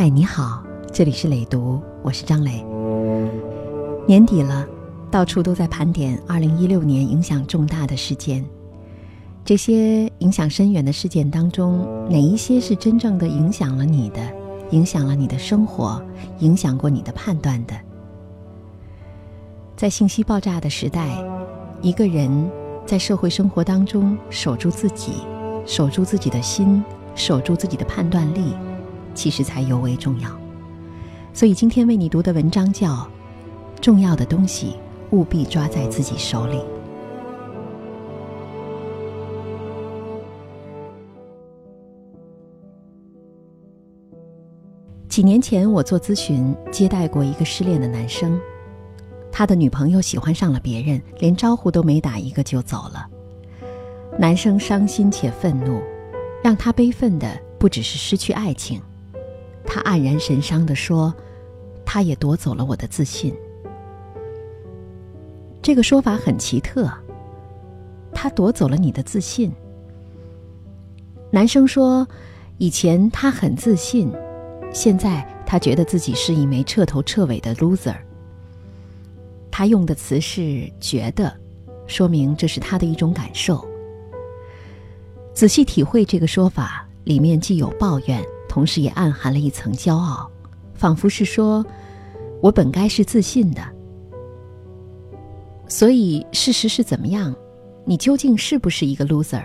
嗨，你好，这里是磊读，我是张磊。年底了，到处都在盘点2016年影响重大的事件。这些影响深远的事件当中，哪一些是真正的影响了你的，影响了你的生活，影响过你的判断的？在信息爆炸的时代，一个人在社会生活当中守住自己，守住自己的心，守住自己的判断力。其实才尤为重要，所以今天为你读的文章叫《重要的东西务必抓在自己手里》。几年前，我做咨询接待过一个失恋的男生，他的女朋友喜欢上了别人，连招呼都没打一个就走了。男生伤心且愤怒，让他悲愤的不只是失去爱情。他黯然神伤地说：“他也夺走了我的自信。”这个说法很奇特。他夺走了你的自信。男生说：“以前他很自信，现在他觉得自己是一枚彻头彻尾的 loser。”他用的词是“觉得”，说明这是他的一种感受。仔细体会这个说法，里面既有抱怨。同时也暗含了一层骄傲，仿佛是说：“我本该是自信的。”所以事实是怎么样？你究竟是不是一个 loser？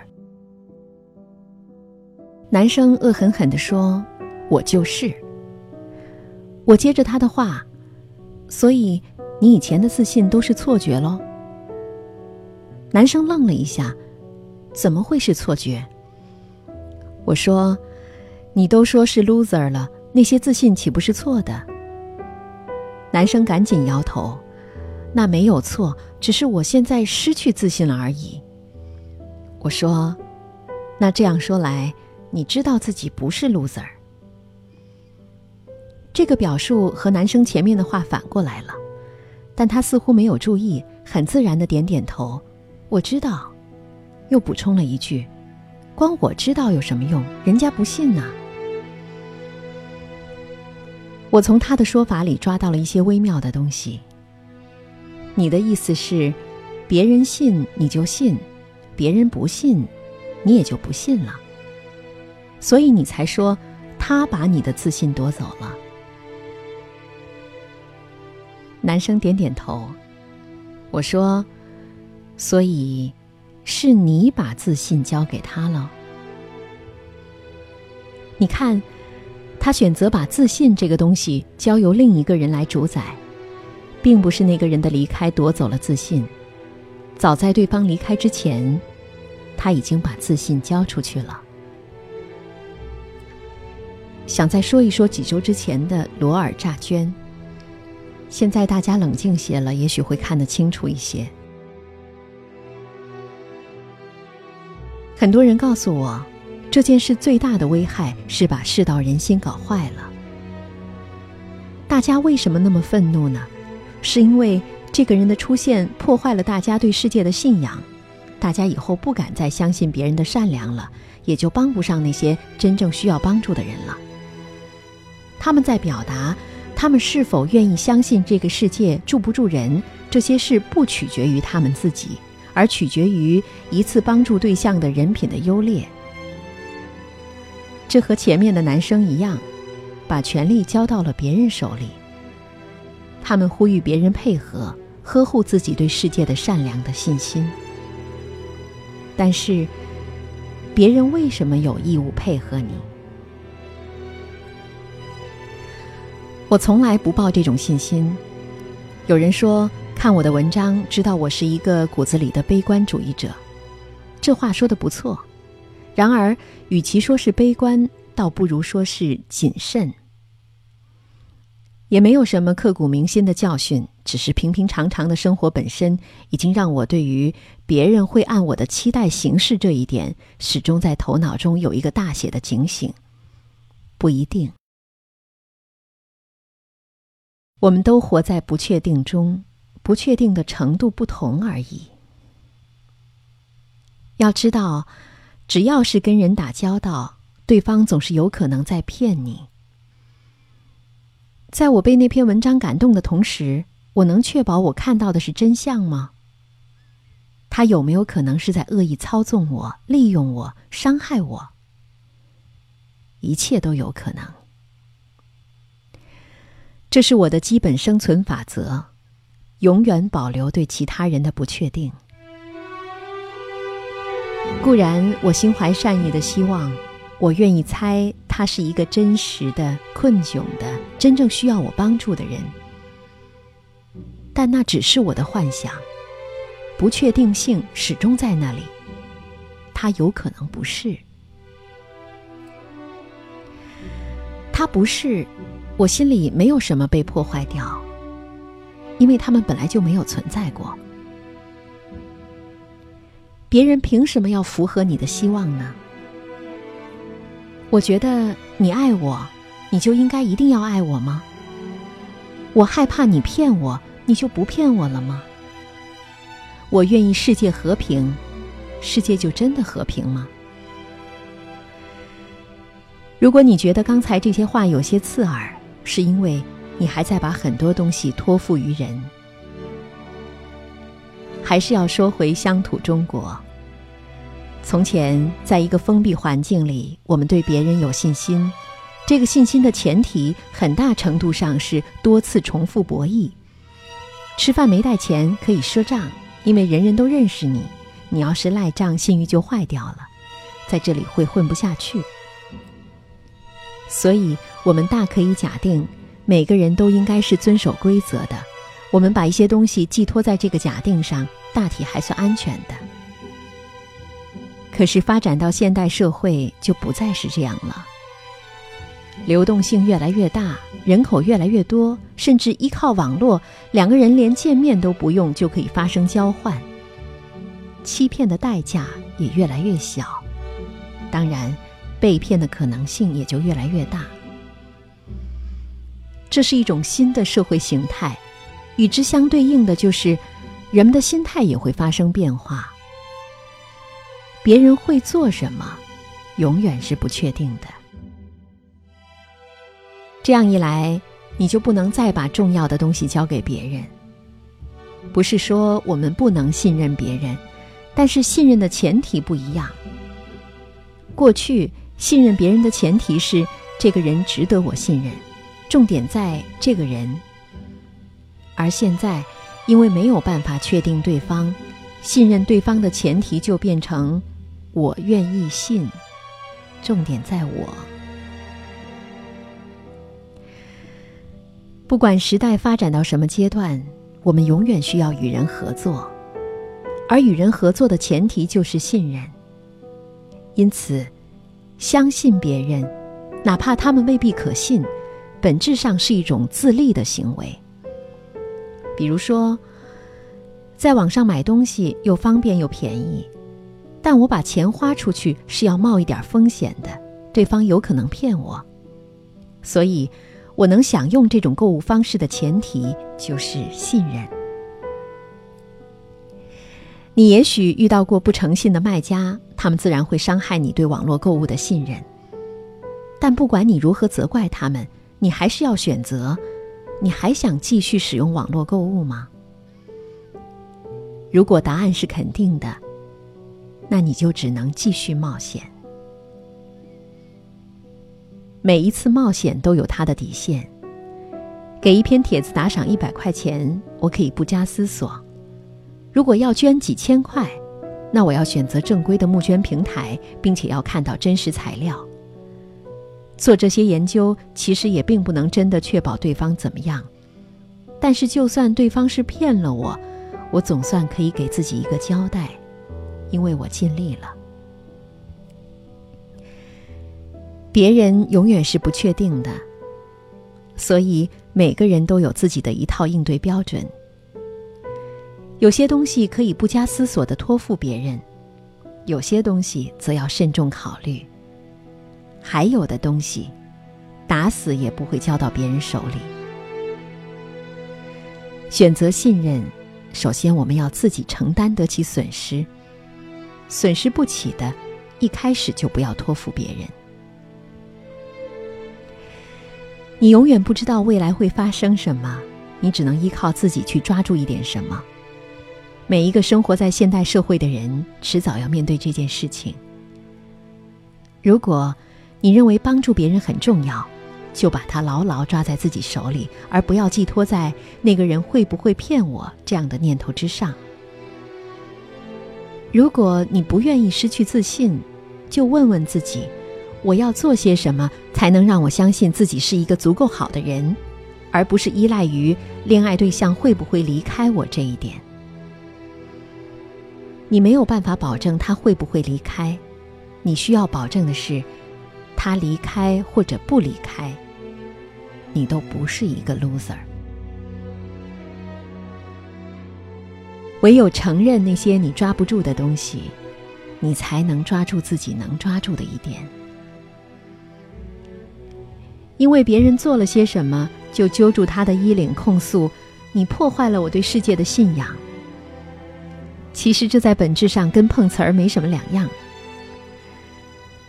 男生恶狠狠地说：“我就是。”我接着他的话：“所以你以前的自信都是错觉喽？”男生愣了一下：“怎么会是错觉？”我说。你都说是 loser 了，那些自信岂不是错的？男生赶紧摇头，那没有错，只是我现在失去自信了而已。我说，那这样说来，你知道自己不是 loser。这个表述和男生前面的话反过来了，但他似乎没有注意，很自然的点点头。我知道，又补充了一句：“光我知道有什么用？人家不信呢。”我从他的说法里抓到了一些微妙的东西。你的意思是，别人信你就信，别人不信，你也就不信了。所以你才说他把你的自信夺走了。男生点点头。我说，所以是你把自信交给他了。你看。他选择把自信这个东西交由另一个人来主宰，并不是那个人的离开夺走了自信。早在对方离开之前，他已经把自信交出去了。想再说一说几周之前的罗尔诈捐。现在大家冷静些了，也许会看得清楚一些。很多人告诉我。这件事最大的危害是把世道人心搞坏了。大家为什么那么愤怒呢？是因为这个人的出现破坏了大家对世界的信仰，大家以后不敢再相信别人的善良了，也就帮不上那些真正需要帮助的人了。他们在表达，他们是否愿意相信这个世界住不住人，这些事不取决于他们自己，而取决于一次帮助对象的人品的优劣。这和前面的男生一样，把权力交到了别人手里。他们呼吁别人配合，呵护自己对世界的善良的信心。但是，别人为什么有义务配合你？我从来不抱这种信心。有人说，看我的文章，知道我是一个骨子里的悲观主义者。这话说的不错。然而，与其说是悲观，倒不如说是谨慎。也没有什么刻骨铭心的教训，只是平平常常的生活本身，已经让我对于别人会按我的期待行事这一点，始终在头脑中有一个大写的警醒。不一定，我们都活在不确定中，不确定的程度不同而已。要知道。只要是跟人打交道，对方总是有可能在骗你。在我被那篇文章感动的同时，我能确保我看到的是真相吗？他有没有可能是在恶意操纵我、利用我、伤害我？一切都有可能。这是我的基本生存法则：永远保留对其他人的不确定。固然，我心怀善意的希望，我愿意猜他是一个真实的、困窘的、真正需要我帮助的人。但那只是我的幻想，不确定性始终在那里。他有可能不是，他不是，我心里没有什么被破坏掉，因为他们本来就没有存在过。别人凭什么要符合你的希望呢？我觉得你爱我，你就应该一定要爱我吗？我害怕你骗我，你就不骗我了吗？我愿意世界和平，世界就真的和平吗？如果你觉得刚才这些话有些刺耳，是因为你还在把很多东西托付于人。还是要说回乡土中国。从前，在一个封闭环境里，我们对别人有信心，这个信心的前提很大程度上是多次重复博弈。吃饭没带钱可以赊账，因为人人都认识你。你要是赖账，信誉就坏掉了，在这里会混不下去。所以，我们大可以假定，每个人都应该是遵守规则的。我们把一些东西寄托在这个假定上，大体还算安全的。可是发展到现代社会，就不再是这样了。流动性越来越大，人口越来越多，甚至依靠网络，两个人连见面都不用就可以发生交换。欺骗的代价也越来越小，当然，被骗的可能性也就越来越大。这是一种新的社会形态，与之相对应的就是，人们的心态也会发生变化。别人会做什么，永远是不确定的。这样一来，你就不能再把重要的东西交给别人。不是说我们不能信任别人，但是信任的前提不一样。过去信任别人的前提是这个人值得我信任，重点在这个人。而现在，因为没有办法确定对方，信任对方的前提就变成。我愿意信，重点在我。不管时代发展到什么阶段，我们永远需要与人合作，而与人合作的前提就是信任。因此，相信别人，哪怕他们未必可信，本质上是一种自立的行为。比如说，在网上买东西又方便又便宜。但我把钱花出去是要冒一点风险的，对方有可能骗我，所以我能享用这种购物方式的前提就是信任。你也许遇到过不诚信的卖家，他们自然会伤害你对网络购物的信任。但不管你如何责怪他们，你还是要选择，你还想继续使用网络购物吗？如果答案是肯定的。那你就只能继续冒险。每一次冒险都有它的底线。给一篇帖子打赏一百块钱，我可以不加思索；如果要捐几千块，那我要选择正规的募捐平台，并且要看到真实材料。做这些研究，其实也并不能真的确保对方怎么样。但是，就算对方是骗了我，我总算可以给自己一个交代。因为我尽力了。别人永远是不确定的，所以每个人都有自己的一套应对标准。有些东西可以不加思索的托付别人，有些东西则要慎重考虑，还有的东西，打死也不会交到别人手里。选择信任，首先我们要自己承担得起损失。损失不起的，一开始就不要托付别人。你永远不知道未来会发生什么，你只能依靠自己去抓住一点什么。每一个生活在现代社会的人，迟早要面对这件事情。如果你认为帮助别人很重要，就把它牢牢抓在自己手里，而不要寄托在那个人会不会骗我这样的念头之上。如果你不愿意失去自信，就问问自己：我要做些什么才能让我相信自己是一个足够好的人，而不是依赖于恋爱对象会不会离开我这一点。你没有办法保证他会不会离开，你需要保证的是，他离开或者不离开。你都不是一个 loser。唯有承认那些你抓不住的东西，你才能抓住自己能抓住的一点。因为别人做了些什么，就揪住他的衣领控诉你破坏了我对世界的信仰。其实这在本质上跟碰瓷儿没什么两样。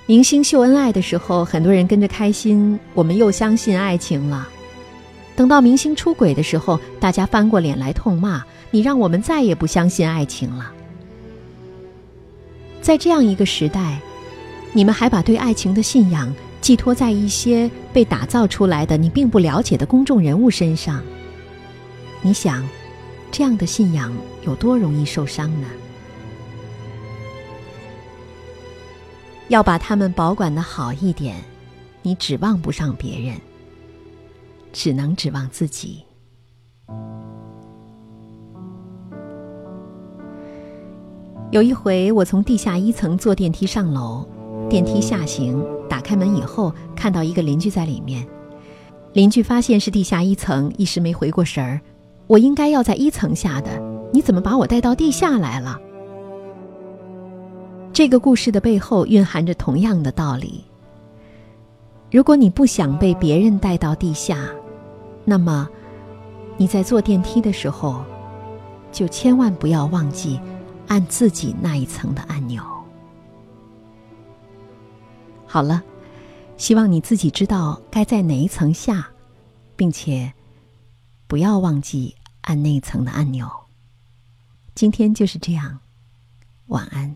明星秀恩爱的时候，很多人跟着开心，我们又相信爱情了。等到明星出轨的时候，大家翻过脸来痛骂你，让我们再也不相信爱情了。在这样一个时代，你们还把对爱情的信仰寄托在一些被打造出来的你并不了解的公众人物身上，你想，这样的信仰有多容易受伤呢？要把他们保管的好一点，你指望不上别人，只能指望自己。有一回，我从地下一层坐电梯上楼，电梯下行，打开门以后，看到一个邻居在里面。邻居发现是地下一层，一时没回过神儿。我应该要在一层下的，你怎么把我带到地下来了？这个故事的背后蕴含着同样的道理。如果你不想被别人带到地下，那么你在坐电梯的时候，就千万不要忘记按自己那一层的按钮。好了，希望你自己知道该在哪一层下，并且不要忘记按那一层的按钮。今天就是这样，晚安。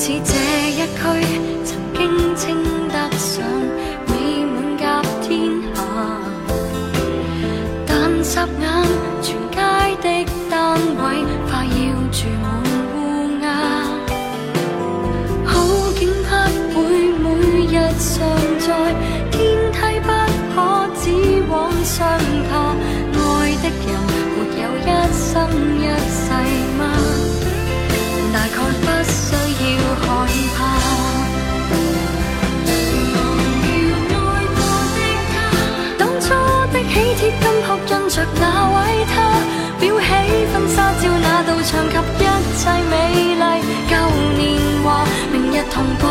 似这一区，曾经称得上美满甲天下，但霎眼，全街的单位着那位他，裱起婚纱照那道墙及一切美丽。旧年华，明日同步